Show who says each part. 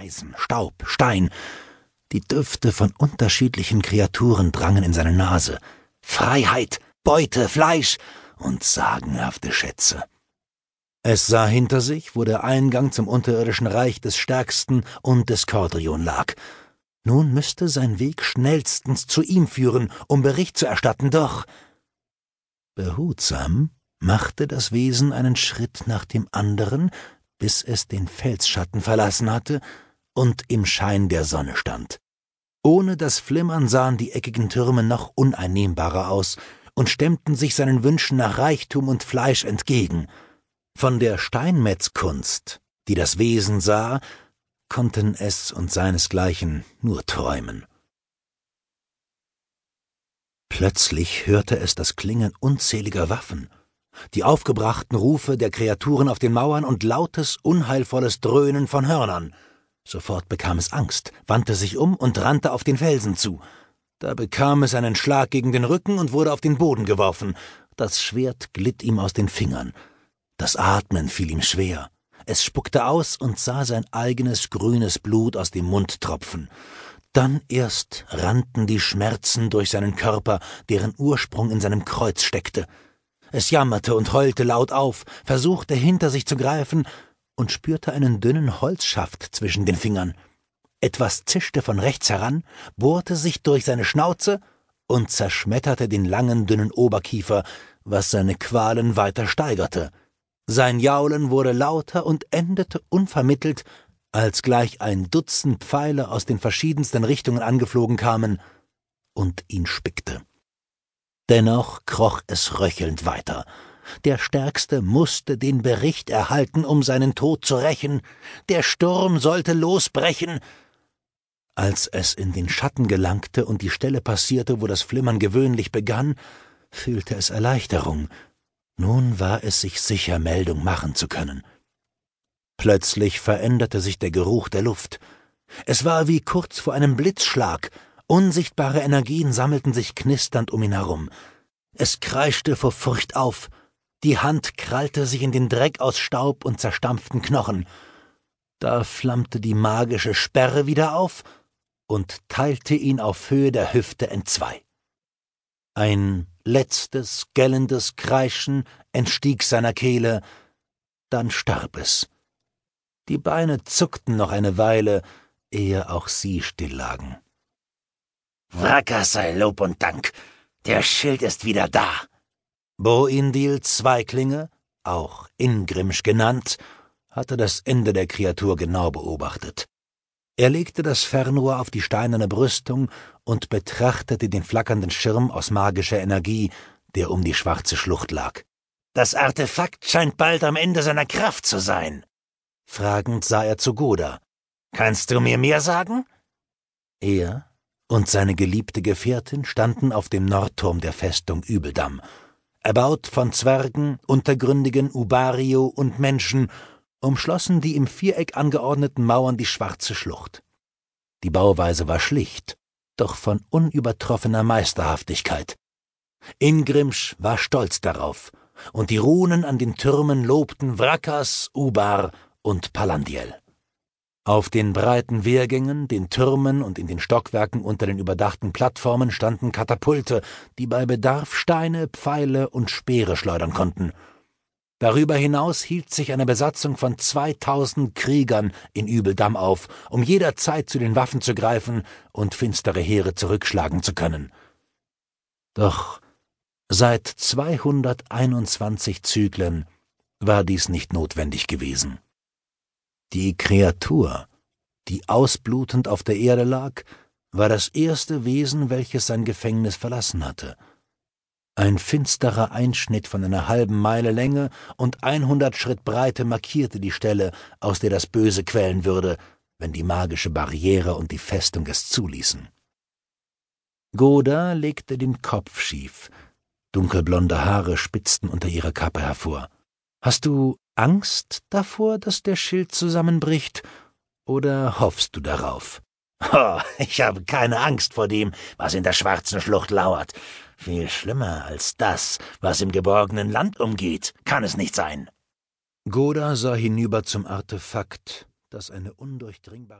Speaker 1: Eisen, Staub, Stein. Die Düfte von unterschiedlichen Kreaturen drangen in seine Nase. Freiheit, Beute, Fleisch und sagenhafte Schätze. Es sah hinter sich, wo der Eingang zum unterirdischen Reich des Stärksten und des Cordrion lag. Nun müsste sein Weg schnellstens zu ihm führen, um Bericht zu erstatten, doch behutsam machte das Wesen einen Schritt nach dem anderen, bis es den Felsschatten verlassen hatte und im Schein der Sonne stand. Ohne das Flimmern sahen die eckigen Türme noch uneinnehmbarer aus und stemmten sich seinen Wünschen nach Reichtum und Fleisch entgegen. Von der Steinmetzkunst, die das Wesen sah, konnten es und seinesgleichen nur träumen. Plötzlich hörte es das Klingen unzähliger Waffen, die aufgebrachten Rufe der Kreaturen auf den Mauern und lautes, unheilvolles Dröhnen von Hörnern. Sofort bekam es Angst, wandte sich um und rannte auf den Felsen zu. Da bekam es einen Schlag gegen den Rücken und wurde auf den Boden geworfen. Das Schwert glitt ihm aus den Fingern. Das Atmen fiel ihm schwer. Es spuckte aus und sah sein eigenes grünes Blut aus dem Mund tropfen. Dann erst rannten die Schmerzen durch seinen Körper, deren Ursprung in seinem Kreuz steckte. Es jammerte und heulte laut auf, versuchte hinter sich zu greifen und spürte einen dünnen Holzschaft zwischen den Fingern. Etwas zischte von rechts heran, bohrte sich durch seine Schnauze und zerschmetterte den langen, dünnen Oberkiefer, was seine Qualen weiter steigerte. Sein Jaulen wurde lauter und endete unvermittelt, als gleich ein Dutzend Pfeile aus den verschiedensten Richtungen angeflogen kamen und ihn spickte. Dennoch kroch es röchelnd weiter. Der Stärkste musste den Bericht erhalten, um seinen Tod zu rächen. Der Sturm sollte losbrechen. Als es in den Schatten gelangte und die Stelle passierte, wo das Flimmern gewöhnlich begann, fühlte es Erleichterung. Nun war es sich sicher, Meldung machen zu können. Plötzlich veränderte sich der Geruch der Luft. Es war wie kurz vor einem Blitzschlag, Unsichtbare Energien sammelten sich knisternd um ihn herum. Es kreischte vor Furcht auf. Die Hand krallte sich in den Dreck aus Staub und zerstampften Knochen. Da flammte die magische Sperre wieder auf und teilte ihn auf Höhe der Hüfte entzwei. Ein letztes, gellendes Kreischen entstieg seiner Kehle, dann starb es. Die Beine zuckten noch eine Weile, ehe auch sie stilllagen.
Speaker 2: Wracker sei Lob und Dank. Der Schild ist wieder da.
Speaker 1: Boindil Zweiklinge, auch Ingrimsch genannt, hatte das Ende der Kreatur genau beobachtet. Er legte das Fernrohr auf die steinerne Brüstung und betrachtete den flackernden Schirm aus magischer Energie, der um die schwarze Schlucht lag.
Speaker 2: Das Artefakt scheint bald am Ende seiner Kraft zu sein.
Speaker 1: Fragend sah er zu Goda.
Speaker 2: Kannst du mir mehr sagen?
Speaker 1: Er und seine geliebte Gefährtin standen auf dem Nordturm der Festung Übeldamm, erbaut von Zwergen, untergründigen Ubario und Menschen, umschlossen die im Viereck angeordneten Mauern die schwarze Schlucht. Die Bauweise war schlicht, doch von unübertroffener Meisterhaftigkeit. Ingrimsch war stolz darauf, und die Runen an den Türmen lobten Wrakas, Ubar und Palandiel. Auf den breiten Wehrgängen, den Türmen und in den Stockwerken unter den überdachten Plattformen standen Katapulte, die bei Bedarf Steine, Pfeile und Speere schleudern konnten. Darüber hinaus hielt sich eine Besatzung von zweitausend Kriegern in Übeldamm auf, um jederzeit zu den Waffen zu greifen und finstere Heere zurückschlagen zu können. Doch seit 221 Zyklen war dies nicht notwendig gewesen. Die Kreatur, die ausblutend auf der Erde lag, war das erste Wesen, welches sein Gefängnis verlassen hatte. Ein finsterer Einschnitt von einer halben Meile Länge und einhundert Schritt Breite markierte die Stelle, aus der das Böse quellen würde, wenn die magische Barriere und die Festung es zuließen. Goda legte den Kopf schief. Dunkelblonde Haare spitzten unter ihrer Kappe hervor. Hast du Angst davor, dass der Schild zusammenbricht, oder hoffst du darauf?
Speaker 2: Oh, ich habe keine Angst vor dem, was in der schwarzen Schlucht lauert. Viel schlimmer als das, was im geborgenen Land umgeht, kann es nicht sein.
Speaker 1: Goda sah hinüber zum Artefakt, das eine undurchdringbare